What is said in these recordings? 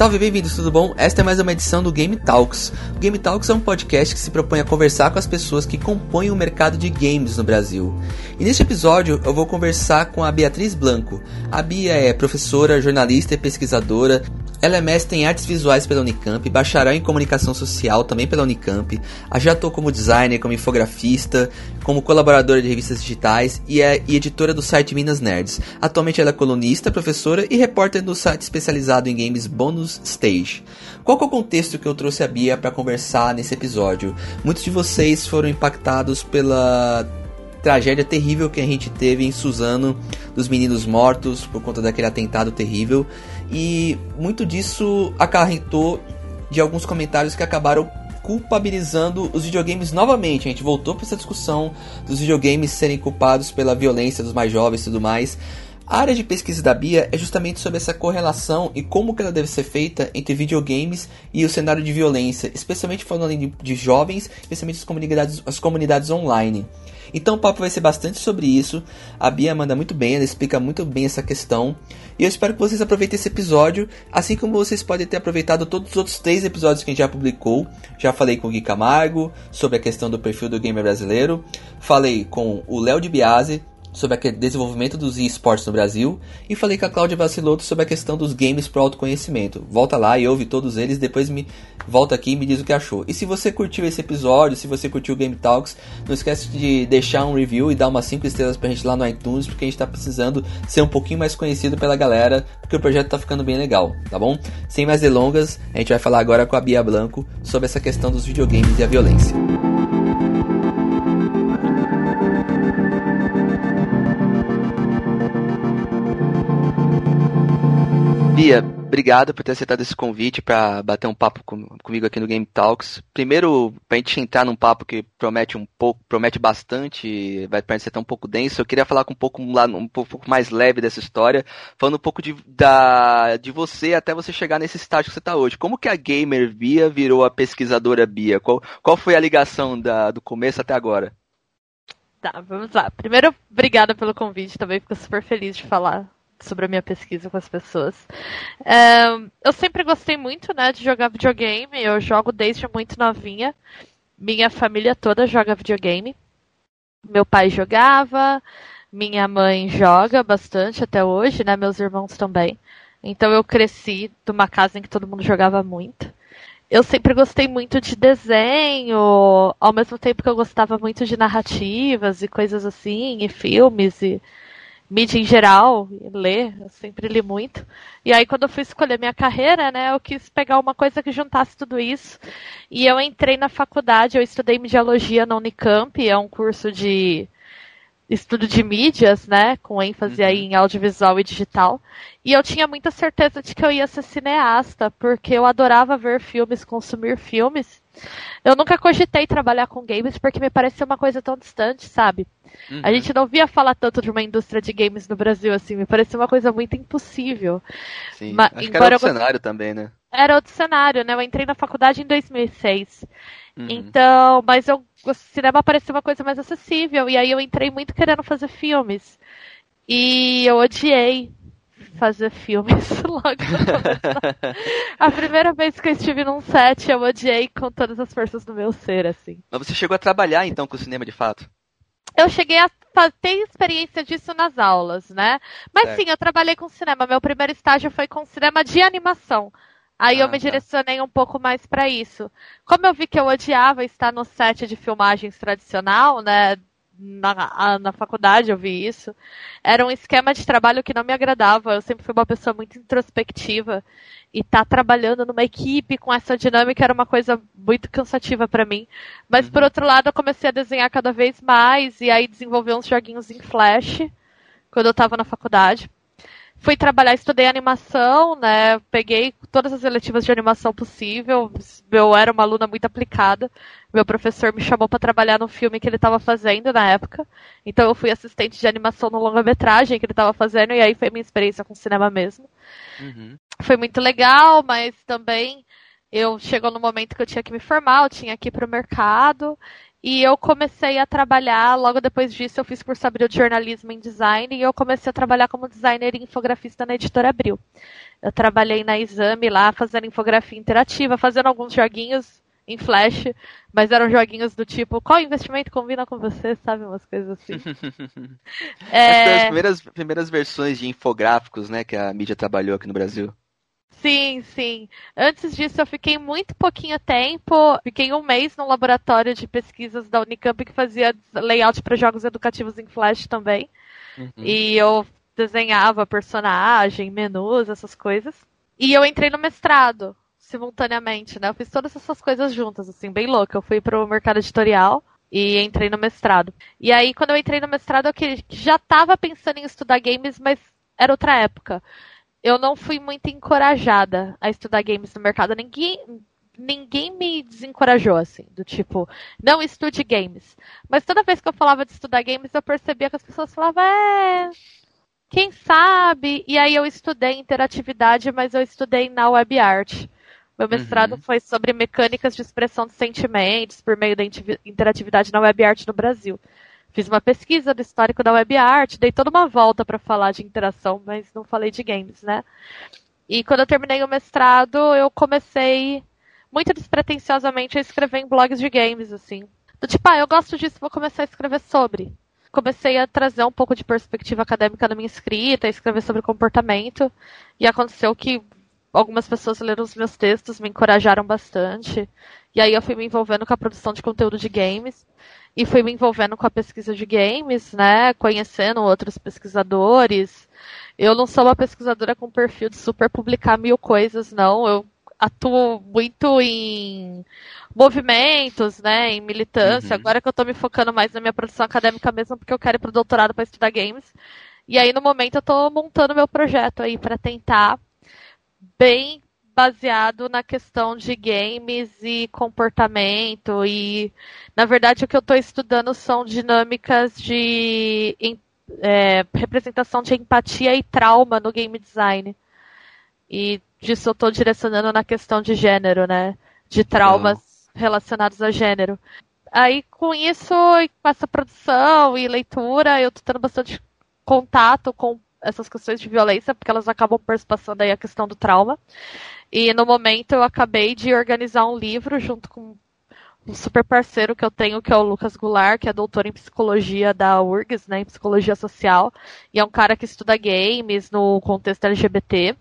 Salve, bem-vindos, tudo bom? Esta é mais uma edição do Game Talks. O Game Talks é um podcast que se propõe a conversar com as pessoas que compõem o mercado de games no Brasil. E neste episódio eu vou conversar com a Beatriz Blanco. A Bia é professora, jornalista e pesquisadora, ela é mestre em artes visuais pela Unicamp, bacharel em comunicação social também pela Unicamp. Já atuou como designer, como infografista, como colaboradora de revistas digitais e é e editora do site Minas Nerds. Atualmente ela é colunista, professora e repórter do site especializado em games Bonus Stage. Qual é o contexto que eu trouxe a Bia para conversar nesse episódio? Muitos de vocês foram impactados pela tragédia terrível que a gente teve em Suzano, dos meninos mortos por conta daquele atentado terrível. E muito disso acarretou de alguns comentários que acabaram culpabilizando os videogames novamente. A gente voltou para essa discussão dos videogames serem culpados pela violência dos mais jovens e tudo mais. A área de pesquisa da Bia é justamente sobre essa correlação e como que ela deve ser feita entre videogames e o cenário de violência, especialmente falando de, de jovens, especialmente as comunidades, as comunidades online. Então o papo vai ser bastante sobre isso. A Bia manda muito bem, ela explica muito bem essa questão. E eu espero que vocês aproveitem esse episódio, assim como vocês podem ter aproveitado todos os outros três episódios que a gente já publicou. Já falei com o Gui Camargo sobre a questão do perfil do gamer brasileiro. Falei com o Léo de Biase sobre o desenvolvimento dos esportes no Brasil e falei com a Cláudia Vaciloto sobre a questão dos games para autoconhecimento. Volta lá e ouve todos eles, depois me volta aqui e me diz o que achou. E se você curtiu esse episódio, se você curtiu o Game Talks, não esquece de deixar um review e dar umas 5 estrelas pra gente lá no iTunes, porque a gente tá precisando ser um pouquinho mais conhecido pela galera, porque o projeto tá ficando bem legal, tá bom? Sem mais delongas, a gente vai falar agora com a Bia Blanco sobre essa questão dos videogames e a violência. Bia, obrigado por ter aceitado esse convite para bater um papo com, comigo aqui no Game Talks. Primeiro, para a gente entrar num papo que promete um pouco, promete bastante, vai parecer até um pouco denso, eu queria falar com um pouco, um pouco mais leve dessa história, falando um pouco de, da, de você até você chegar nesse estágio que você está hoje. Como que a gamer Bia virou a pesquisadora Bia? Qual, qual foi a ligação da, do começo até agora? Tá, vamos lá. Primeiro, obrigada pelo convite, também fico super feliz de falar sobre a minha pesquisa com as pessoas. Eu sempre gostei muito, né, de jogar videogame. Eu jogo desde muito novinha. Minha família toda joga videogame. Meu pai jogava, minha mãe joga bastante até hoje, né? Meus irmãos também. Então eu cresci numa casa em que todo mundo jogava muito. Eu sempre gostei muito de desenho, ao mesmo tempo que eu gostava muito de narrativas e coisas assim, e filmes e mídia em geral, ler, eu sempre li muito. E aí quando eu fui escolher minha carreira, né, eu quis pegar uma coisa que juntasse tudo isso. E eu entrei na faculdade, eu estudei mediologia na Unicamp, é um curso de estudo de mídias, né, com ênfase uhum. aí em audiovisual e digital. E eu tinha muita certeza de que eu ia ser cineasta, porque eu adorava ver filmes, consumir filmes. Eu nunca cogitei trabalhar com games porque me parecia uma coisa tão distante, sabe? Uhum. A gente não via falar tanto de uma indústria de games no Brasil, assim, me parecia uma coisa muito impossível. Sim, Mas, acho que era outro eu... cenário também, né? Era outro cenário, né? Eu entrei na faculdade em 2006. Uhum. Então, mas eu, o cinema parecia uma coisa mais acessível, e aí eu entrei muito querendo fazer filmes. E eu odiei fazer filmes logo. a primeira vez que eu estive num set, eu odiei com todas as forças do meu ser, assim. Mas você chegou a trabalhar então com o cinema de fato? Eu cheguei a ter experiência disso nas aulas, né? Mas sim, eu trabalhei com cinema. Meu primeiro estágio foi com cinema de animação. Aí ah, eu me tá. direcionei um pouco mais para isso. Como eu vi que eu odiava estar no set de filmagens tradicional, né? Na, na faculdade eu vi isso. Era um esquema de trabalho que não me agradava. Eu sempre fui uma pessoa muito introspectiva. E estar tá trabalhando numa equipe com essa dinâmica era uma coisa muito cansativa para mim. Mas uhum. por outro lado, eu comecei a desenhar cada vez mais e aí desenvolver uns joguinhos em Flash quando eu estava na faculdade. Fui trabalhar, estudei animação, né? Peguei todas as eletivas de animação possível. Eu era uma aluna muito aplicada. Meu professor me chamou para trabalhar no filme que ele estava fazendo na época. Então eu fui assistente de animação no longa-metragem que ele estava fazendo e aí foi minha experiência com cinema mesmo. Uhum. Foi muito legal, mas também eu chegou no momento que eu tinha que me formar, eu tinha que ir para o mercado E eu comecei a trabalhar, logo depois disso eu fiz curso abril de jornalismo em design e eu comecei a trabalhar como designer e infografista na editora Abril. Eu trabalhei na Exame lá, fazendo infografia interativa, fazendo alguns joguinhos em Flash, mas eram joguinhos do tipo, qual investimento combina com você, sabe? Umas coisas assim. é... As primeiras, primeiras versões de infográficos, né, que a mídia trabalhou aqui no Brasil. Sim, sim. Antes disso, eu fiquei muito pouquinho tempo. Fiquei um mês no laboratório de pesquisas da Unicamp que fazia layout para jogos educativos em Flash também. Uhum. E eu desenhava personagem, menus, essas coisas. E eu entrei no mestrado simultaneamente, né? Eu fiz todas essas coisas juntas, assim, bem louca. Eu fui pro mercado editorial e entrei no mestrado. E aí, quando eu entrei no mestrado, eu já estava pensando em estudar games, mas era outra época eu não fui muito encorajada a estudar games no mercado. Ninguém, ninguém me desencorajou, assim, do tipo, não estude games. Mas toda vez que eu falava de estudar games, eu percebia que as pessoas falavam, é. Quem sabe? E aí eu estudei interatividade, mas eu estudei na web art. Meu mestrado uhum. foi sobre mecânicas de expressão de sentimentos por meio da interatividade na web art no Brasil. Fiz uma pesquisa do histórico da web art, dei toda uma volta para falar de interação, mas não falei de games, né? E quando eu terminei o mestrado, eu comecei muito despretensiosamente a escrever em blogs de games, assim. Do tipo, ah, eu gosto disso, vou começar a escrever sobre. Comecei a trazer um pouco de perspectiva acadêmica na minha escrita, a escrever sobre comportamento. E aconteceu que algumas pessoas leram os meus textos, me encorajaram bastante. E aí eu fui me envolvendo com a produção de conteúdo de games e fui me envolvendo com a pesquisa de games, né? Conhecendo outros pesquisadores. Eu não sou uma pesquisadora com perfil de super publicar mil coisas, não. Eu atuo muito em movimentos, né, em militância. Uhum. Agora que eu estou me focando mais na minha produção acadêmica mesmo, porque eu quero ir pro doutorado para estudar games. E aí no momento eu estou montando meu projeto aí para tentar bem baseado na questão de games e comportamento e na verdade o que eu estou estudando são dinâmicas de é, representação de empatia e trauma no game design e disso eu estou direcionando na questão de gênero, né? De traumas relacionados a gênero. Aí com isso, com essa produção e leitura, eu estou tendo bastante contato com essas questões de violência, porque elas acabam perspassando aí a questão do trauma. E no momento eu acabei de organizar um livro junto com um super parceiro que eu tenho, que é o Lucas Goulart, que é doutor em psicologia da URGS, né, em psicologia social, e é um cara que estuda games no contexto LGBT.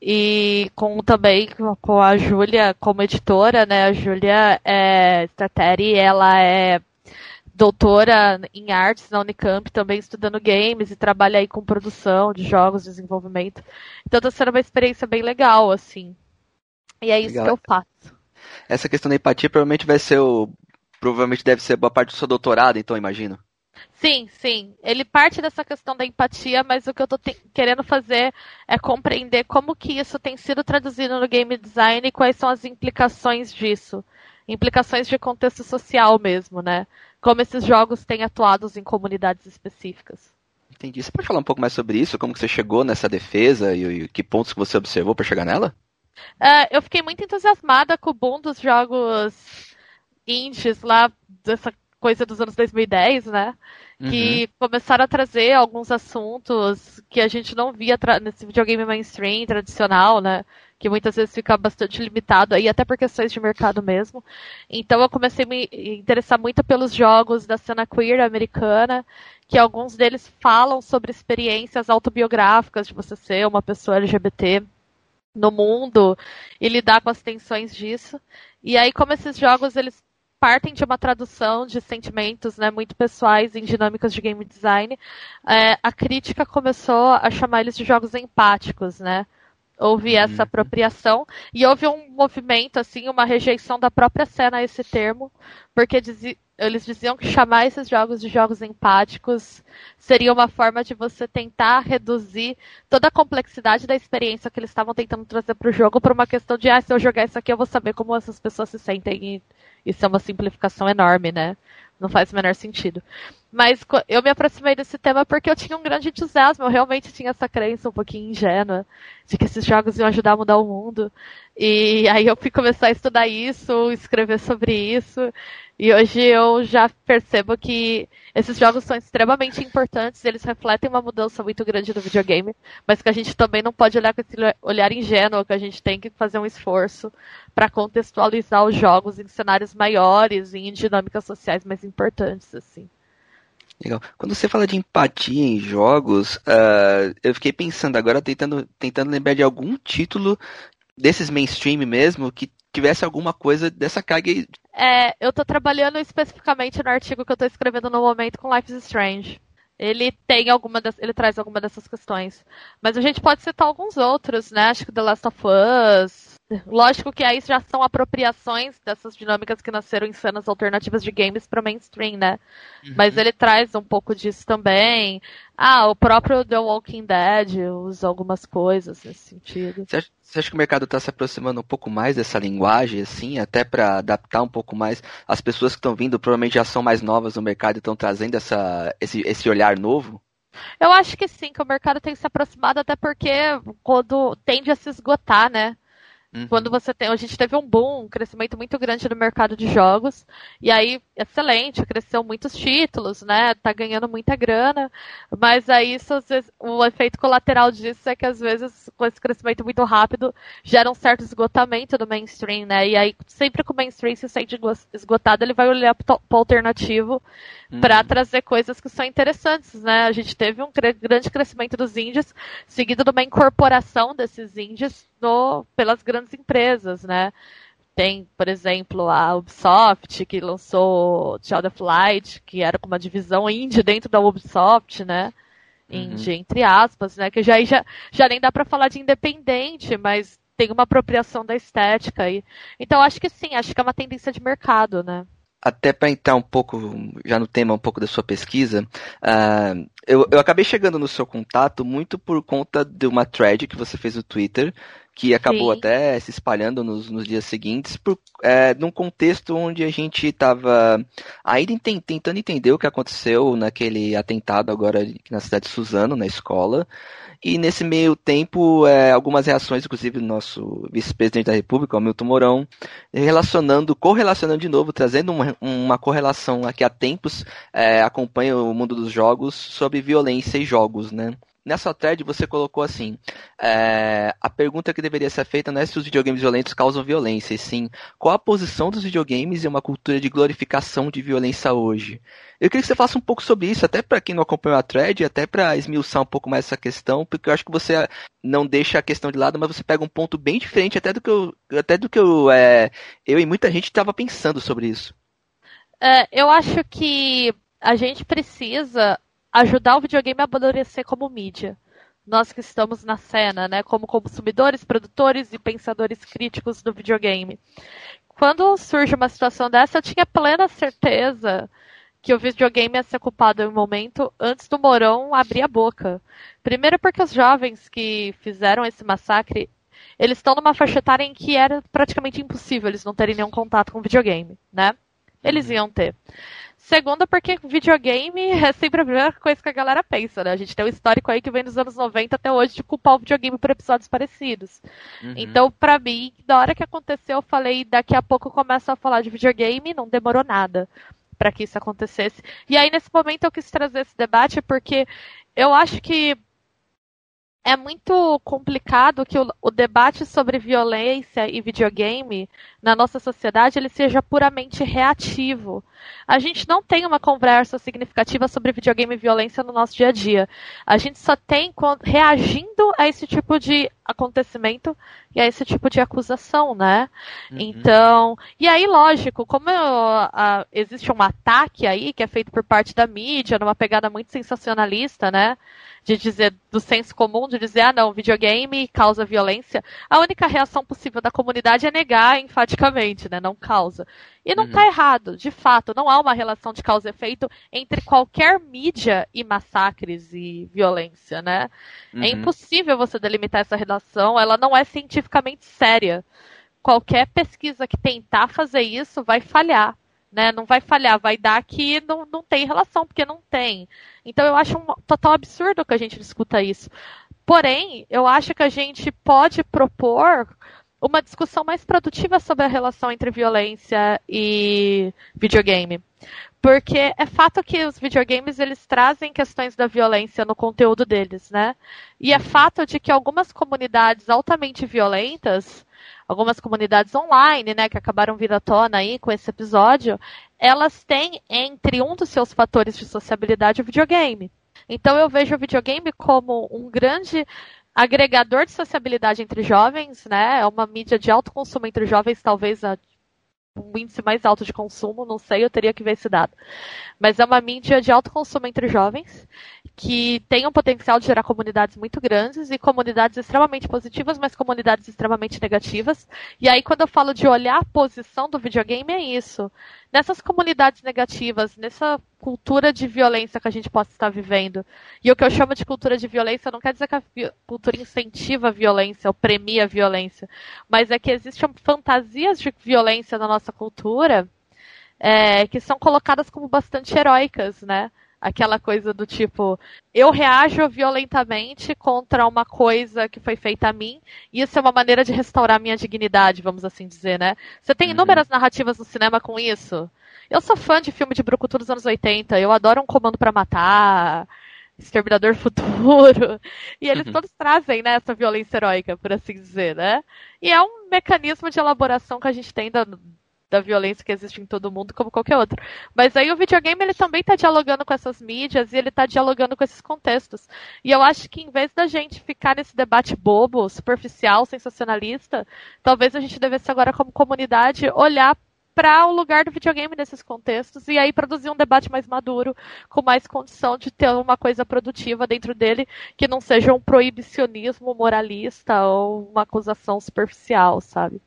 E com também com a Júlia como editora, né? A Júlia é ela é doutora em artes na Unicamp, também estudando games e trabalha aí com produção de jogos, desenvolvimento. Então tá sendo uma experiência bem legal, assim. E é isso legal. que eu faço. Essa questão da empatia provavelmente vai ser o. Provavelmente deve ser boa parte do seu doutorado, então, imagino. Sim, sim. Ele parte dessa questão da empatia, mas o que eu estou querendo fazer é compreender como que isso tem sido traduzido no game design e quais são as implicações disso. Implicações de contexto social mesmo, né? como esses jogos têm atuado em comunidades específicas. Entendi. Você pode falar um pouco mais sobre isso? Como que você chegou nessa defesa e, e que pontos que você observou para chegar nela? Uh, eu fiquei muito entusiasmada com o boom dos jogos indies lá, dessa coisa dos anos 2010, né? Que uhum. começaram a trazer alguns assuntos que a gente não via nesse videogame mainstream tradicional, né? Que muitas vezes fica bastante limitado aí, até por questões de mercado mesmo. Então eu comecei a me interessar muito pelos jogos da cena queer americana, que alguns deles falam sobre experiências autobiográficas de você ser uma pessoa LGBT no mundo e lidar com as tensões disso. E aí, como esses jogos eles partem de uma tradução de sentimentos né, muito pessoais em dinâmicas de game design, é, a crítica começou a chamar eles de jogos empáticos, né? Houve uhum. essa apropriação e houve um movimento assim, uma rejeição da própria cena a esse termo, porque dizi eles diziam que chamar esses jogos de jogos empáticos seria uma forma de você tentar reduzir toda a complexidade da experiência que eles estavam tentando trazer para o jogo para uma questão de ah, se eu jogar isso aqui eu vou saber como essas pessoas se sentem e isso é uma simplificação enorme, né? Não faz o menor sentido. Mas eu me aproximei desse tema porque eu tinha um grande entusiasmo, eu realmente tinha essa crença um pouquinho ingênua de que esses jogos iam ajudar a mudar o mundo. E aí eu fui começar a estudar isso, escrever sobre isso. E hoje eu já percebo que esses jogos são extremamente importantes, eles refletem uma mudança muito grande no videogame, mas que a gente também não pode olhar com esse olhar ingênuo, que a gente tem que fazer um esforço para contextualizar os jogos em cenários maiores e em dinâmicas sociais mais importantes, assim. Legal. Quando você fala de empatia em jogos, uh, eu fiquei pensando agora, tentando, tentando lembrar de algum título desses mainstream mesmo que tivesse alguma coisa dessa carga. É, eu tô trabalhando especificamente no artigo que eu tô escrevendo no momento com Life is Strange. Ele tem alguma das, ele traz alguma dessas questões. Mas a gente pode citar alguns outros, né? Acho que The Last of Us, Lógico que aí já são apropriações dessas dinâmicas que nasceram em cenas alternativas de games para mainstream, né? Uhum. Mas ele traz um pouco disso também. Ah, o próprio The Walking Dead usa algumas coisas nesse sentido. Você acha, você acha que o mercado está se aproximando um pouco mais dessa linguagem, assim, até para adaptar um pouco mais? As pessoas que estão vindo provavelmente já são mais novas no mercado e estão trazendo essa, esse, esse olhar novo? Eu acho que sim, que o mercado tem se aproximado até porque quando tende a se esgotar, né? Uhum. Quando você tem. A gente teve um boom, um crescimento muito grande no mercado de jogos. E aí, excelente, cresceu muitos títulos, né? Tá ganhando muita grana. Mas aí, isso, vezes, o efeito colateral disso é que, às vezes, com esse crescimento muito rápido, gera um certo esgotamento do mainstream, né? E aí, sempre que o mainstream se sente esgotado, ele vai olhar pro, pro alternativo uhum. para trazer coisas que são interessantes, né? A gente teve um grande crescimento dos indies, seguido de uma incorporação desses indies no, pelas grandes empresas, né? Tem, por exemplo, a Ubisoft, que lançou Child of Light, que era uma divisão indie dentro da Ubisoft, né? Indie, uhum. entre aspas, né? Que já, já, já nem dá para falar de independente, mas tem uma apropriação da estética aí. Então, acho que sim, acho que é uma tendência de mercado, né? até para entrar um pouco já no tema um pouco da sua pesquisa, uh, eu, eu acabei chegando no seu contato muito por conta de uma thread que você fez no Twitter, que acabou Sim. até se espalhando nos, nos dias seguintes, por, é, num contexto onde a gente estava ainda tentando entender o que aconteceu naquele atentado agora na cidade de Suzano, na escola, e nesse meio tempo, é, algumas reações, inclusive do nosso vice-presidente da República, o Milton Mourão, relacionando, correlacionando de novo, trazendo uma, uma correlação aqui há tempos, é, acompanha o mundo dos jogos sobre violência e jogos, né? Nessa thread você colocou assim: é, a pergunta que deveria ser feita não é se os videogames violentos causam violência, e sim qual a posição dos videogames em uma cultura de glorificação de violência hoje. Eu queria que você falasse um pouco sobre isso, até para quem não acompanhou a thread, até para esmiuçar um pouco mais essa questão, porque eu acho que você não deixa a questão de lado, mas você pega um ponto bem diferente até do que eu, até do que eu, é, eu e muita gente estava pensando sobre isso. É, eu acho que a gente precisa ajudar o videogame a amadurecer como mídia. Nós que estamos na cena, né, como consumidores, produtores e pensadores críticos do videogame. Quando surge uma situação dessa, eu tinha plena certeza que o videogame ia ser culpado em um momento antes do Morão abrir a boca. Primeiro porque os jovens que fizeram esse massacre, eles estão numa faixa etária em que era praticamente impossível eles não terem nenhum contato com videogame, né? Eles uhum. iam ter. Segundo, porque videogame é sempre a primeira coisa que a galera pensa, né? A gente tem um histórico aí que vem dos anos 90 até hoje de culpar o videogame por episódios parecidos. Uhum. Então, pra mim, na hora que aconteceu, eu falei, daqui a pouco começa a falar de videogame, não demorou nada para que isso acontecesse. E aí, nesse momento, eu quis trazer esse debate porque eu acho que é muito complicado que o, o, debate sobre violência e videogame na nossa sociedade ele seja puramente reativo. A gente não tem uma conversa significativa sobre videogame e violência no nosso dia a dia. A gente só tem reagindo a esse tipo de acontecimento e a esse tipo de acusação, né? Uhum. Então, e aí, lógico, como a, existe um ataque aí que é feito por parte da mídia, numa pegada muito sensacionalista, né? De dizer do senso comum, de dizer, ah não, videogame causa violência, a única reação possível da comunidade é negar enfaticamente, né? Não causa. E não está uhum. errado, de fato, não há uma relação de causa e efeito entre qualquer mídia e massacres e violência, né? É uhum. É impossível você delimitar essa relação, ela não é cientificamente séria. Qualquer pesquisa que tentar fazer isso vai falhar né? Não vai falhar, vai dar que não, não tem relação, porque não tem. Então eu acho um total absurdo que a gente discuta isso. Porém, eu acho que a gente pode propor uma discussão mais produtiva sobre a relação entre violência e videogame. Porque é fato que os videogames eles trazem questões da violência no conteúdo deles, né? E é fato de que algumas comunidades altamente violentas, algumas comunidades online, né, que acabaram vindo à tona aí com esse episódio, elas têm entre um dos seus fatores de sociabilidade o videogame. Então eu vejo o videogame como um grande agregador de sociabilidade entre jovens, né? É uma mídia de alto consumo entre jovens, talvez a um índice mais alto de consumo, não sei, eu teria que ver esse dado. Mas é uma mídia de alto consumo entre jovens, que tem um potencial de gerar comunidades muito grandes e comunidades extremamente positivas, mas comunidades extremamente negativas. E aí, quando eu falo de olhar a posição do videogame, é isso. Nessas comunidades negativas, nessa cultura de violência que a gente possa estar vivendo. E o que eu chamo de cultura de violência não quer dizer que a cultura incentiva a violência ou premia a violência, mas é que existem fantasias de violência na nossa cultura é, que são colocadas como bastante heróicas, né? Aquela coisa do tipo, eu reajo violentamente contra uma coisa que foi feita a mim, e isso é uma maneira de restaurar minha dignidade, vamos assim dizer, né? Você tem uhum. inúmeras narrativas no cinema com isso. Eu sou fã de filme de brucutu dos anos 80, eu adoro um comando para matar, Exterminador Futuro. E eles uhum. todos trazem né, essa violência heróica, por assim dizer, né? E é um mecanismo de elaboração que a gente tem da, da violência que existe em todo mundo, como qualquer outro. Mas aí o videogame ele também está dialogando com essas mídias e ele está dialogando com esses contextos. E eu acho que em vez da gente ficar nesse debate bobo, superficial, sensacionalista, talvez a gente devesse agora como comunidade olhar para o lugar do videogame nesses contextos e aí produzir um debate mais maduro, com mais condição de ter uma coisa produtiva dentro dele que não seja um proibicionismo moralista ou uma acusação superficial, sabe?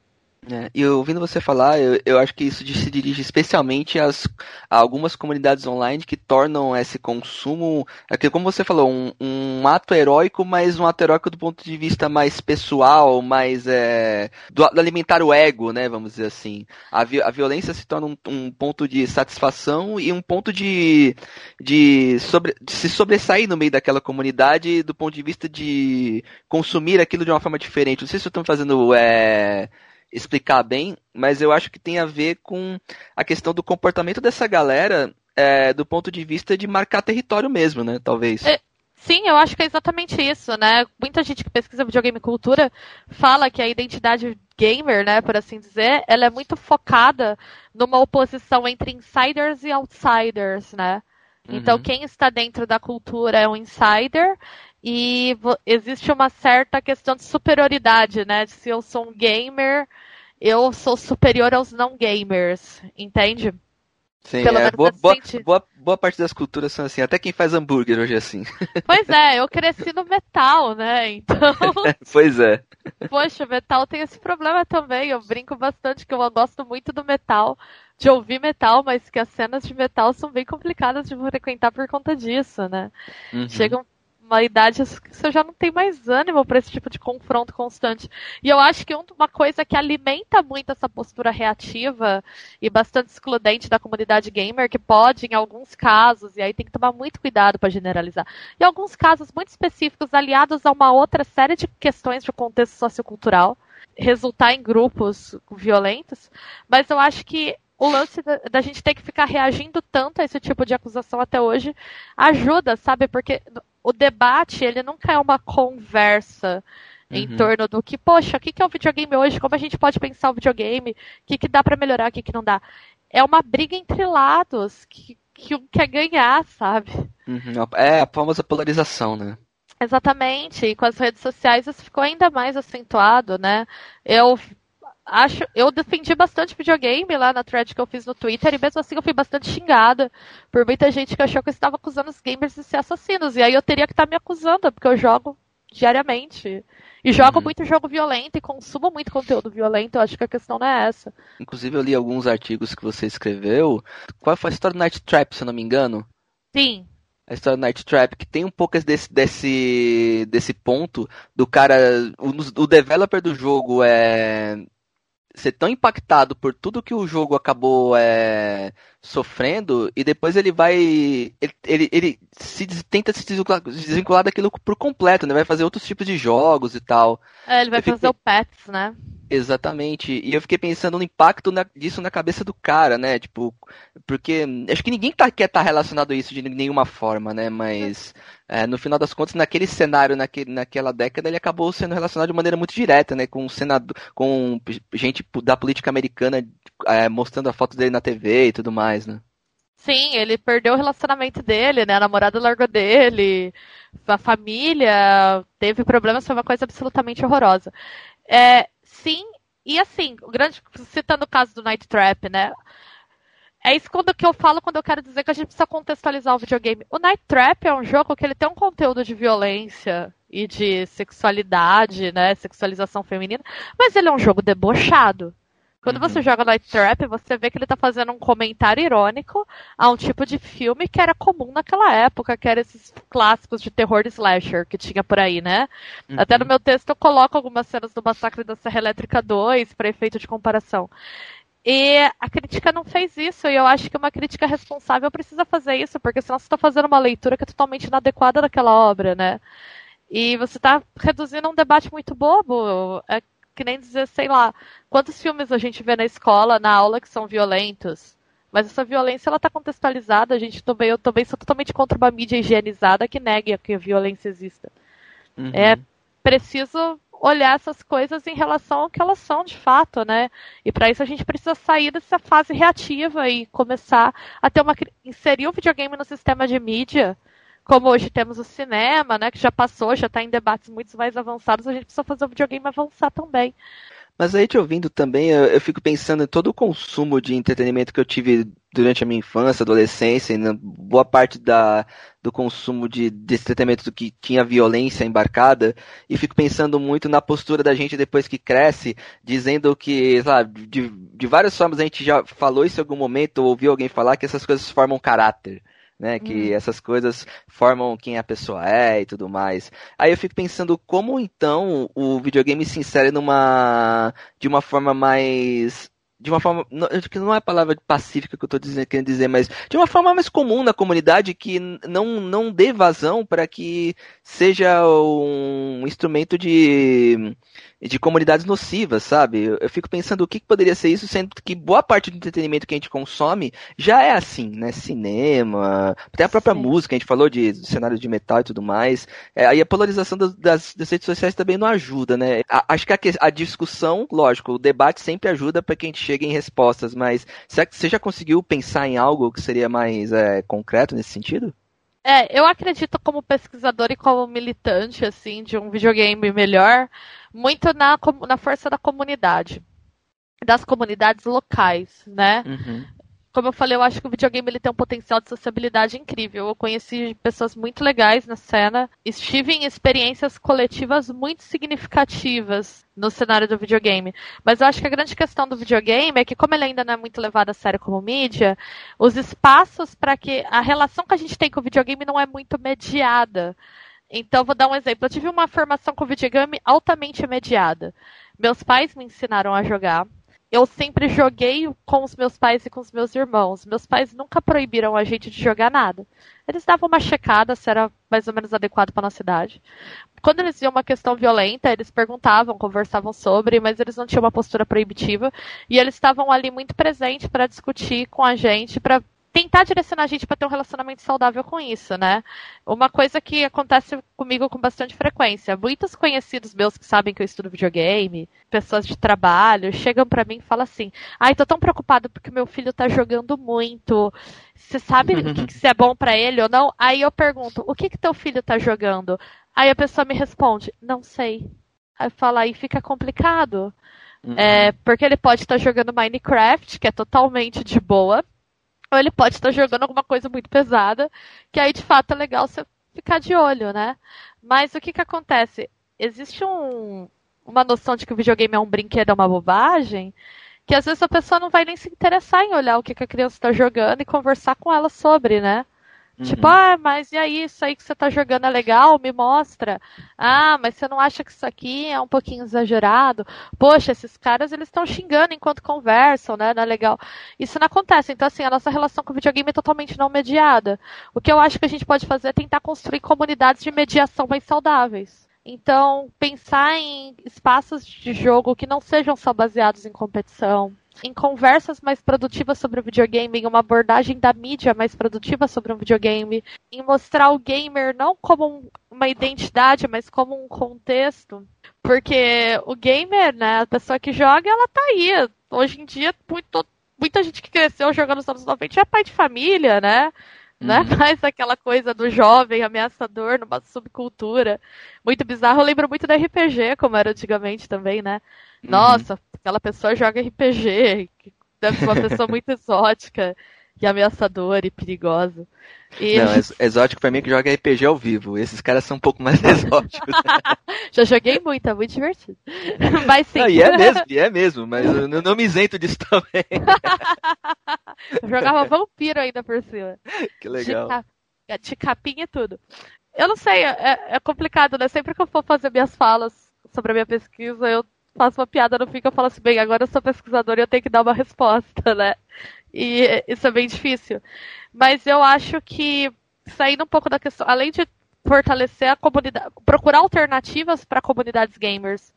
É, e ouvindo você falar, eu, eu acho que isso se dirige especialmente às, a algumas comunidades online que tornam esse consumo, é como você falou, um, um, ato heróico, mas um ato heróico do ponto de vista mais pessoal, mais é, do, alimentar o ego, né, vamos dizer assim. A, vi, a violência se torna um, um, ponto de satisfação e um ponto de, de, sobre, de se sobressair no meio daquela comunidade do ponto de vista de consumir aquilo de uma forma diferente. Não sei se eu estou fazendo é, explicar bem, mas eu acho que tem a ver com a questão do comportamento dessa galera é, do ponto de vista de marcar território mesmo, né? Talvez. É, sim, eu acho que é exatamente isso, né? Muita gente que pesquisa videogame cultura fala que a identidade gamer, né, por assim dizer, ela é muito focada numa oposição entre insiders e outsiders, né? Então, uhum. quem está dentro da cultura é um insider e existe uma certa questão de superioridade, né? Se eu sou um gamer, eu sou superior aos não gamers, entende? Sim, Pelo é, boa, boa, boa, boa, parte das culturas são assim, até quem faz hambúrguer hoje é assim. Pois é, eu cresci no metal, né? Então. pois é. Poxa, metal tem esse problema também. Eu brinco bastante que eu gosto muito do metal, de ouvir metal, mas que as cenas de metal são bem complicadas de frequentar por conta disso, né? Uhum. Chega um uma idade que você já não tem mais ânimo para esse tipo de confronto constante. E eu acho que uma coisa que alimenta muito essa postura reativa e bastante excludente da comunidade gamer, que pode, em alguns casos, e aí tem que tomar muito cuidado para generalizar, em alguns casos muito específicos, aliados a uma outra série de questões de contexto sociocultural, resultar em grupos violentos, mas eu acho que o lance da, da, gente ter que ficar reagindo tanto a esse tipo de acusação até hoje ajuda, sabe? Porque o debate, ele nunca é uma conversa uhum. em torno do que, poxa, o que, que é o videogame hoje? Como a gente pode pensar o videogame? O que, que dá para melhorar, o que, que não dá? É uma briga entre lados que, que um quer ganhar, sabe? Uhum. É a famosa polarização, né? Exatamente, e com as redes sociais isso ficou ainda mais acentuado, né? Eu acho, eu defendi bastante videogame lá na thread que eu fiz no Twitter, e mesmo assim eu fui bastante xingada por muita gente que achou que eu estava acusando os gamers de ser assassinos. E aí eu teria que estar tá me acusando, porque eu jogo diariamente. E jogo uhum. muito jogo violento e consumo muito conteúdo violento, eu acho que a questão não é essa. Inclusive eu li alguns artigos que você escreveu. Qual foi a história do Night Trap, se eu não me engano? Sim. A história do Night Trap, que tem um pouco desse, desse, desse ponto do cara. O, o developer do jogo é ser tão impactado por tudo que o jogo acabou é, sofrendo e depois ele vai. Ele, ele, ele se, tenta se desvincular, desvincular, daquilo por completo, né? Vai fazer outros tipos de jogos e tal. É, ele vai eu fazer fico... o Pets, né? Exatamente. E eu fiquei pensando no impacto na, disso na cabeça do cara, né? Tipo, porque acho que ninguém tá, quer estar tá relacionado a isso de nenhuma forma, né? Mas é, no final das contas, naquele cenário, naquele, naquela década, ele acabou sendo relacionado de maneira muito direta, né? Com senador, com gente da política americana é, mostrando a foto dele na TV e tudo mais, né? Sim, ele perdeu o relacionamento dele, né? A namorada largou dele, a família teve problemas, foi uma coisa absolutamente horrorosa. É, sim, e assim, grande, citando o caso do Night Trap, né? É isso quando, que eu falo quando eu quero dizer que a gente precisa contextualizar o videogame. O Night Trap é um jogo que ele tem um conteúdo de violência e de sexualidade, né? Sexualização feminina, mas ele é um jogo debochado. Quando uhum. você joga Night Trap, você vê que ele está fazendo um comentário irônico a um tipo de filme que era comum naquela época, que eram esses clássicos de terror slasher que tinha por aí, né? Uhum. Até no meu texto eu coloco algumas cenas do Massacre da Serra Elétrica 2 para efeito de comparação. E a crítica não fez isso, e eu acho que uma crítica responsável precisa fazer isso, porque senão você está fazendo uma leitura que é totalmente inadequada daquela obra, né? E você está reduzindo um debate muito bobo. É que nem dizer, sei lá, quantos filmes a gente vê na escola, na aula, que são violentos. Mas essa violência ela está contextualizada. A gente também, eu também sou totalmente contra uma mídia higienizada que negue que a violência exista. Uhum. É preciso olhar essas coisas em relação ao que elas são de fato, né? E para isso a gente precisa sair dessa fase reativa e começar a ter uma inserir o videogame no sistema de mídia como hoje temos o cinema, né, que já passou, já está em debates muito mais avançados, a gente precisa fazer o videogame avançar também. Mas aí te ouvindo também, eu, eu, fico pensando em todo o consumo de entretenimento que eu tive durante a minha infância, adolescência, e boa parte da, do consumo de, de entretenimento que tinha violência embarcada, e fico pensando muito na postura da gente depois que cresce, dizendo que, sabe, de, de várias formas a gente já falou isso em algum momento, ou ouviu alguém falar que essas coisas formam caráter né? Que uhum. essas coisas formam quem a pessoa é e tudo mais. Aí eu fico pensando como então o videogame se insere numa de uma forma mais de uma forma, não, que não é a palavra pacífica que eu estou querendo dizer, mas de uma forma mais comum na comunidade que não, não dê vazão para que seja um instrumento de de comunidades nocivas, sabe? Eu, eu, fico pensando o que, poderia ser isso, sendo que boa parte do entretenimento que a gente consome já é assim, né? Cinema, até a própria Sim. música, a gente falou de, cenários de metal e tudo mais. É, aí a polarização das, das, das, redes sociais também não ajuda, né? A, acho que a, a, discussão, lógico, o debate sempre ajuda para que a gente chegue em respostas, mas será que você já conseguiu pensar em algo que seria mais é, concreto nesse sentido? É, eu acredito como pesquisador e como militante, assim, de um videogame melhor, muito na, na força da comunidade. Das comunidades locais, né? Uhum como eu falei, eu acho que o videogame ele tem um potencial de sociabilidade incrível. Eu conheci pessoas muito legais na cena, estive em experiências coletivas muito significativas no cenário do videogame. Mas eu acho que a grande questão do videogame é que, como ele ainda não é muito levado a sério como mídia, os espaços para que a relação que a gente tem com o videogame não é muito mediada. Então, vou dar um exemplo. Eu tive uma formação com videogame altamente mediada. Meus pais me ensinaram a jogar eu sempre joguei com os meus pais e com os meus irmãos. Meus pais nunca proibiram a gente de jogar nada. Eles davam uma checada se era mais ou menos adequado para nossa idade. Quando eles viam uma questão violenta, eles perguntavam, conversavam sobre, mas eles não tinham uma postura proibitiva e eles estavam ali muito presentes para discutir com a gente, para tentar direcionar a gente para ter um relacionamento saudável com isso, né? Uma coisa que acontece comigo com bastante frequência. Muitos conhecidos meus que sabem que eu estudo videogame, pessoas de trabalho, chegam para mim e falam assim: "Ai, tô tão preocupado porque meu filho tá jogando muito. Você sabe que se é bom para ele ou não?" Aí eu pergunto: "O que que teu filho tá jogando?" Aí a pessoa me responde: "Não sei." Aí eu falo: "Aí fica complicado." Uhum. É, porque ele pode estar tá jogando Minecraft, que é totalmente de boa, ou ele pode estar jogando alguma coisa muito pesada, que aí de fato é legal você ficar de olho, né? Mas o que que acontece? Existe um, uma noção de que o videogame é um brinquedo, é uma bobagem, que às vezes a pessoa não vai nem se interessar em olhar o que, que a criança está jogando e conversar com ela sobre, né? Uhum. Tipo, ah, mas e aí, isso aí que você tá jogando é legal? Me mostra. Ah, mas você não acha que isso aqui é um pouquinho exagerado? Poxa, esses caras, eles estão xingando enquanto conversam, né? Não é legal. Isso não acontece. Então, assim, a nossa relação com o videogame é totalmente não mediada. O que eu acho que a gente pode fazer é tentar construir comunidades de mediação mais saudáveis. Então, pensar em espaços de jogo que não sejam só baseados em competição, em conversas mais produtivas sobre o videogame, em uma abordagem da mídia mais produtiva sobre um videogame, em mostrar o gamer não como um, uma identidade, mas como um contexto. Porque o gamer, né, a pessoa que joga, ela tá aí. Hoje em dia, muito, muita gente que cresceu jogando nos anos 90 é pai de família, né? Não é uhum. mais aquela coisa do jovem ameaçador numa subcultura. Muito bizarro. Eu lembro muito da RPG, como era antigamente também, né? Uhum. Nossa, aquela pessoa joga RPG, deve ser uma pessoa muito exótica e ameaçadora e perigosa. E... Não, exótico pra mim é que joga RPG ao vivo. Esses caras são um pouco mais exóticos. Já joguei muito, é muito divertido. Mas sim. Não, e é mesmo, e é mesmo, mas eu não me isento disso também. eu jogava vampiro ainda por cima. Que legal. De, cap... de capinha e tudo. Eu não sei, é, é complicado, né? Sempre que eu for fazer minhas falas sobre a minha pesquisa, eu faço uma piada no fim que eu falo assim, bem, agora eu sou pesquisador e eu tenho que dar uma resposta, né? E isso é bem difícil. Mas eu acho que, saindo um pouco da questão, além de fortalecer a comunidade, procurar alternativas para comunidades gamers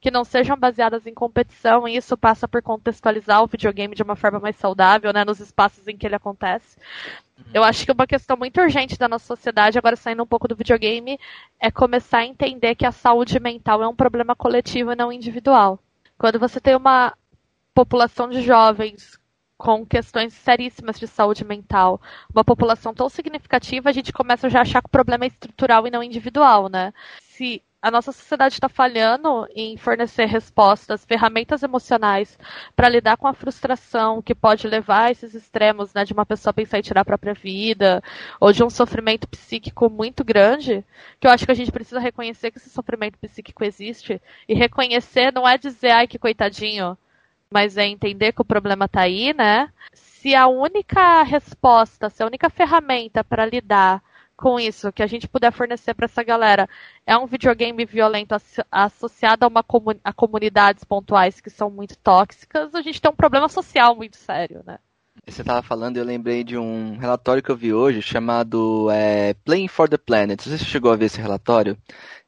que não sejam baseadas em competição, e isso passa por contextualizar o videogame de uma forma mais saudável, né, nos espaços em que ele acontece. Eu acho que uma questão muito urgente da nossa sociedade, agora saindo um pouco do videogame, é começar a entender que a saúde mental é um problema coletivo e não individual. Quando você tem uma população de jovens com questões seríssimas de saúde mental, uma população tão significativa, a gente começa já a achar que o problema é estrutural e não individual, né? Se a nossa sociedade está falhando em fornecer respostas, ferramentas emocionais para lidar com a frustração que pode levar a esses extremos, né, de uma pessoa pensar em tirar a própria vida, ou de um sofrimento psíquico muito grande, que eu acho que a gente precisa reconhecer que esse sofrimento psíquico existe, e reconhecer não é dizer, ai, que coitadinho, mas é entender que o problema está aí, né? Se a única resposta, se a única ferramenta para lidar com isso, que a gente puder fornecer para essa galera, é um videogame violento associado a, uma a comunidades pontuais que são muito tóxicas, a gente tem um problema social muito sério, né? Você estava falando, eu lembrei de um relatório que eu vi hoje chamado é, Playing for the Planet. Você chegou a ver esse relatório?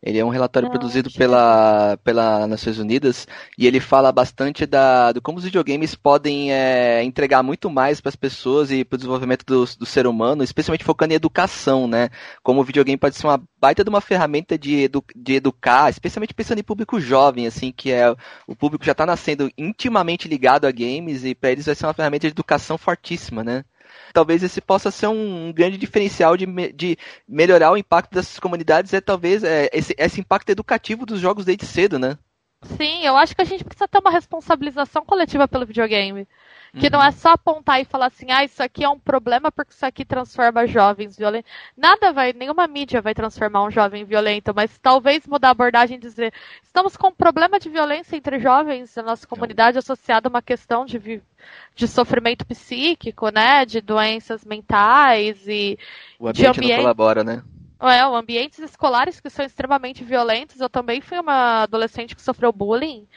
Ele é um relatório Não, produzido pela, pela Nações Unidas e ele fala bastante da, de como os videogames podem é, entregar muito mais para as pessoas e para o desenvolvimento do, do, ser humano, especialmente focando em educação, né? Como o videogame pode ser uma baita de uma ferramenta de, edu, de educar, especialmente pensando em público jovem, assim, que é o público já está nascendo intimamente ligado a games e para eles vai ser uma ferramenta de educação fortíssima, né? Talvez esse possa ser um grande diferencial de, de melhorar o impacto dessas comunidades, é talvez é, esse, esse impacto educativo dos jogos desde cedo, né? Sim, eu acho que a gente precisa ter uma responsabilização coletiva pelo videogame. Que uhum. não é só apontar e falar assim, ah, isso aqui é um problema porque isso aqui transforma jovens violentos. Nada vai, nenhuma mídia vai transformar um jovem violento, mas talvez mudar a abordagem e dizer, estamos com um problema de violência entre jovens na nossa comunidade associada a uma questão de, de sofrimento psíquico, né? De doenças mentais e. O ambiente, de ambiente... não colabora, né? É, ambientes escolares que são extremamente violentos. Eu também fui uma adolescente que sofreu bullying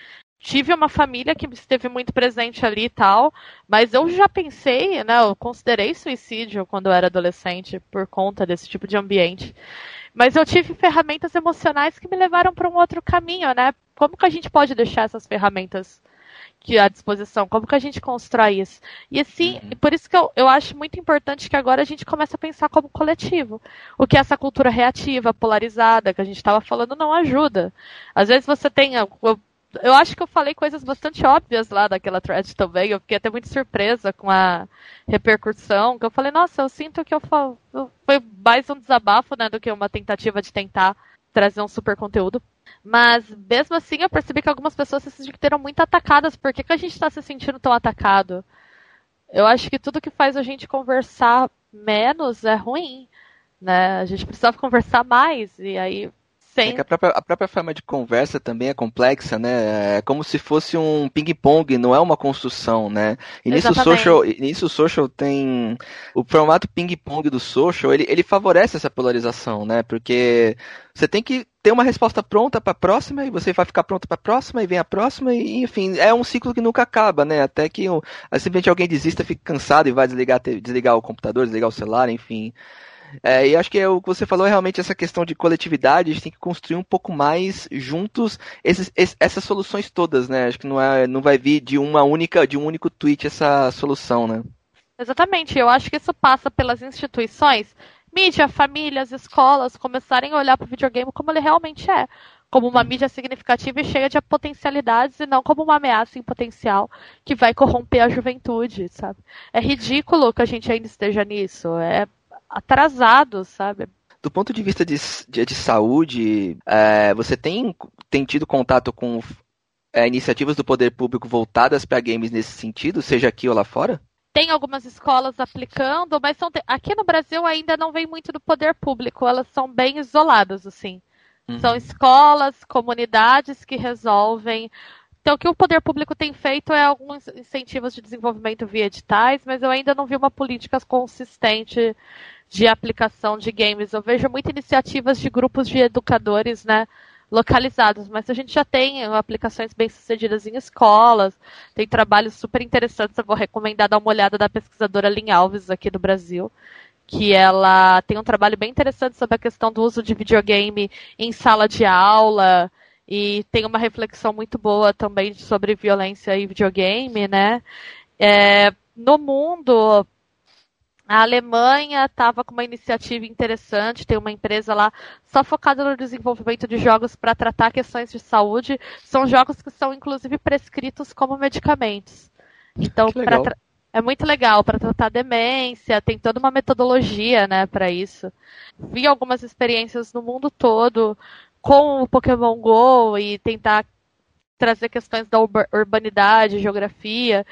tive uma família que esteve muito presente ali e tal, mas eu já pensei, né, eu considerei suicídio quando eu era adolescente por conta desse tipo de ambiente. Mas eu tive ferramentas emocionais que me levaram para um outro caminho, né? Como que a gente pode deixar essas ferramentas que à disposição? Como que a gente constrói isso? E assim, uhum. por isso que eu, eu acho muito importante que agora a gente comece a pensar como coletivo. O que essa cultura reativa, polarizada, que a gente estava falando, não ajuda. Às vezes você tem. Eu, eu acho que eu falei coisas bastante óbvias lá daquela thread também. Eu fiquei até muito surpresa com a repercussão. Que eu falei, nossa, eu sinto que eu falo, foi mais um desabafo, né, do que uma tentativa de tentar trazer um super conteúdo. Mas mesmo assim eu percebi que algumas pessoas se sentiram muito atacadas. Por que, que a gente está se sentindo tão atacado? Eu acho que tudo que faz a gente conversar menos é ruim. Né? A gente precisava conversar mais. E aí Sem... É a, própria, a, própria, forma de conversa também é complexa, né? É como se fosse um ping-pong, não é uma construção, né? E nisso social, nisso social tem o formato ping-pong do social, ele, ele favorece essa polarização, né? Porque você tem que ter uma resposta pronta para a próxima e você vai ficar pronto para a próxima e vem a próxima e enfim é um ciclo que nunca acaba né até que um, simplesmente alguém desista fique cansado e vai desligar desligar o computador desligar o celular enfim é, e acho que é o que você falou é realmente essa questão de coletividade, a gente tem que construir um pouco mais juntos esses, esses, essas soluções todas, né? Acho que não, é, não vai vir de uma única, de um único tweet essa solução, né? Exatamente, eu acho que isso passa pelas instituições, mídia, famílias, escolas, começarem a olhar para o videogame como ele realmente é. Como uma mídia significativa e cheia de potencialidades e não como uma ameaça em potencial que vai corromper a juventude, sabe? É ridículo que a gente ainda esteja nisso. É atrasados, sabe? Do ponto de vista de, de, de saúde, é, você tem, tem tido contato com é, iniciativas do poder público voltadas para games nesse sentido, seja aqui ou lá fora? Tem algumas escolas aplicando, mas são, aqui no Brasil ainda não vem muito do poder público, elas são bem isoladas, assim. Uhum. São escolas, comunidades que resolvem então, o que o poder público tem feito é alguns incentivos de desenvolvimento via editais, mas eu ainda não vi uma política consistente de aplicação de games. Eu vejo muitas iniciativas de grupos de educadores, né, localizados, mas a gente já tem aplicações bem-sucedidas em escolas, tem trabalhos super interessantes, eu vou recomendar dar uma olhada da pesquisadora Lin Alves aqui do Brasil, que ela tem um trabalho bem interessante sobre a questão do uso de videogame em sala de aula, e tem uma reflexão muito boa também sobre violência e videogame, né? É, no mundo, a Alemanha estava com uma iniciativa interessante, tem uma empresa lá só focada no desenvolvimento de jogos para tratar questões de saúde. São jogos que são inclusive prescritos como medicamentos. Então, é muito legal para tratar demência, tem toda uma metodologia, né, para isso. Vi algumas experiências no mundo todo com o Pokémon Go e tentar trazer questões da urbanidade, geografia,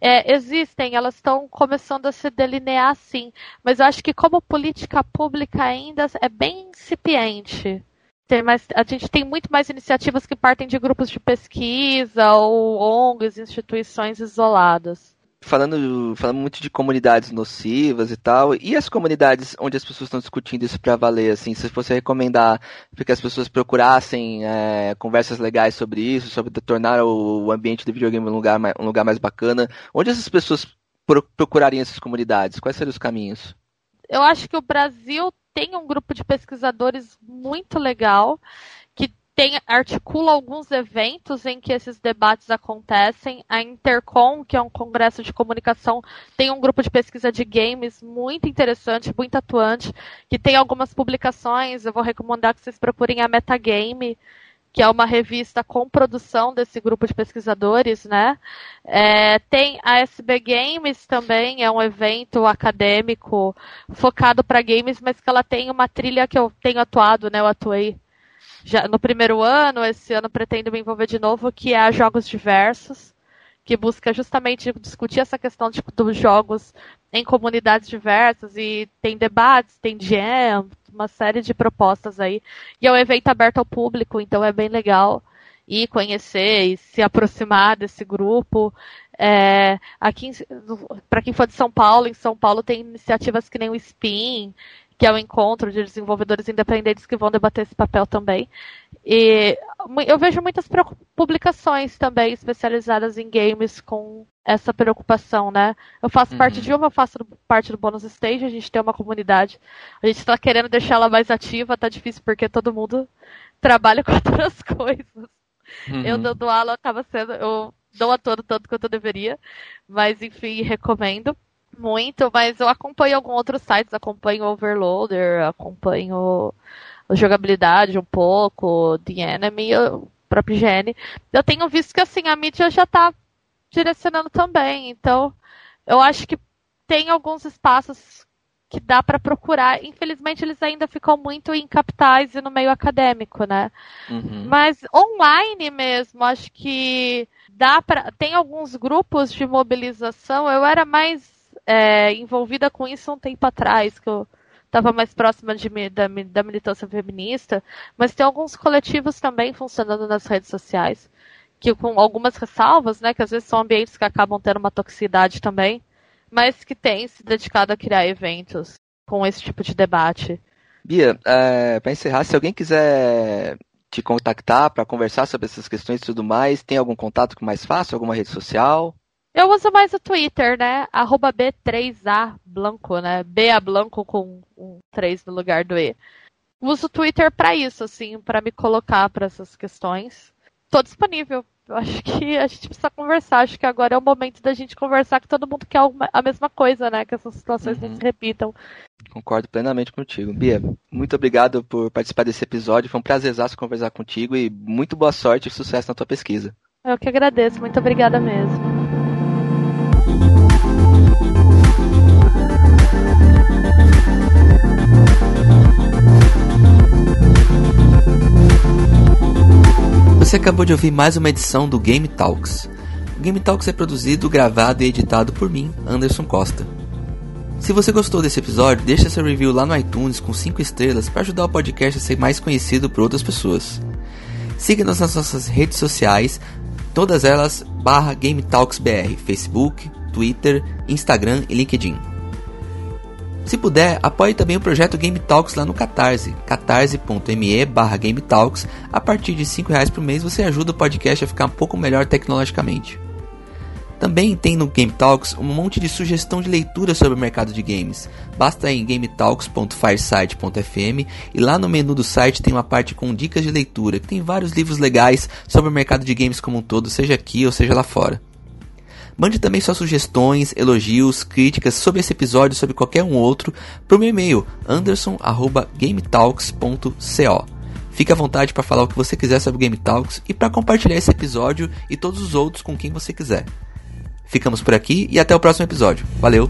é, existem, elas estão começando a se delinear sim, mas eu acho que como política pública ainda é bem incipiente. Tem mais, a gente tem muito mais iniciativas que partem de grupos de pesquisa ou ONGs, instituições isoladas falando, falando muito de comunidades nocivas e tal, e as comunidades onde as pessoas estão discutindo isso para valer, assim, se você recomendar que as pessoas procurassem é, conversas legais sobre isso, sobre tornar o ambiente do videogame um lugar mais, um lugar mais bacana, onde essas pessoas procurariam essas comunidades? Quais seriam os caminhos? Eu acho que o Brasil tem um grupo de pesquisadores muito legal tem, articula alguns eventos em que esses debates acontecem. A Intercom, que é um congresso de comunicação, tem um grupo de pesquisa de games muito interessante, muito atuante, que tem algumas publicações. Eu vou recomendar que vocês procurem a Metagame, que é uma revista com produção desse grupo de pesquisadores, né? É, tem a SB Games também, é um evento acadêmico focado para games, mas que ela tem uma trilha que eu tenho atuado, né? Eu atuei já no primeiro ano, esse ano pretendo me envolver de novo, que é Jogos Diversos, que busca justamente discutir essa questão de, dos jogos em comunidades diversas e tem debates, tem jam, uma série de propostas aí. E é um evento aberto ao público, então é bem legal ir conhecer e se aproximar desse grupo. É, aqui, para quem for de São Paulo, em São Paulo tem iniciativas que nem o Spin, que é o encontro de desenvolvedores independentes que vão debater esse papel também. E eu vejo muitas publicações também especializadas em games com essa preocupação, né? Eu faço uhum. parte de uma, eu faço parte do Bônus Stage, a gente tem uma comunidade. A gente está querendo deixar ela mais ativa, tá difícil porque todo mundo trabalha com outras coisas. Uhum. Eu dando aula acaba sendo, eu dou a todo tanto quanto eu deveria, mas enfim, recomendo muito, mas eu acompanho alguns outros sites, acompanho o Overloader, acompanho a jogabilidade um pouco, The Enemy, o próprio IGN. Eu tenho visto que assim, a mídia já está direcionando também, então eu acho que tem alguns espaços que dá para procurar. Infelizmente, eles ainda ficam muito em capitais e no meio acadêmico, né? Uhum. Mas online mesmo, acho que dá para. Tem alguns grupos de mobilização. Eu era mais é, envolvida com isso um tempo atrás, que eu estava mais próxima de, da, da militância feminista, mas tem alguns coletivos também funcionando nas redes sociais, que com algumas ressalvas, né, que às vezes são ambientes que acabam tendo uma toxicidade também, mas que têm se dedicado a criar eventos com esse tipo de debate. Bia, é, para encerrar, se alguém quiser te contactar para conversar sobre essas questões e tudo mais, tem algum contato que mais fácil? Alguma rede social? Eu uso mais o Twitter, né? Arroba B3A Blanco, né? B a Blanco com um 3 no lugar do E. Uso o Twitter para isso, assim, para me colocar para essas questões. Tô disponível. Eu acho que a gente precisa conversar. Acho que agora é o momento da gente conversar que todo mundo quer a mesma coisa, né? Que essas situações uhum. não se repitam. Concordo plenamente contigo. Bia, muito obrigado por participar desse episódio. Foi um prazerzaço conversar contigo e muito boa sorte e sucesso na tua pesquisa. Eu que agradeço. Muito obrigada mesmo. Você acabou de ouvir mais uma edição do Game Talks. O Game Talks é produzido, gravado e editado por mim, Anderson Costa. Se você gostou desse episódio, deixe seu review lá no iTunes com 5 estrelas para ajudar o podcast a ser mais conhecido por outras pessoas. Siga-nos nas nossas redes sociais, todas elas barra Game Talks BR, Facebook, Twitter, Instagram e LinkedIn. Se puder, apoie também o projeto Game Talks lá no Catarse, catarse.me barra Game Talks. A partir de R$ reais por mês você ajuda o podcast a ficar um pouco melhor tecnologicamente. Também tem no Game Talks um monte de sugestão de leitura sobre o mercado de games. Basta ir em gametalks.firesite.fm e lá no menu do site tem uma parte com dicas de leitura, que tem vários livros legais sobre o mercado de games como um todo, seja aqui ou seja lá fora. Mande também suas sugestões, elogios, críticas sobre esse episódio sobre qualquer um outro para meu e-mail anderson@gametalks.co. Fique à vontade para falar o que você quiser sobre Game Talks e para compartilhar esse episódio e todos os outros com quem você quiser. Ficamos por aqui e até o próximo episódio. Valeu!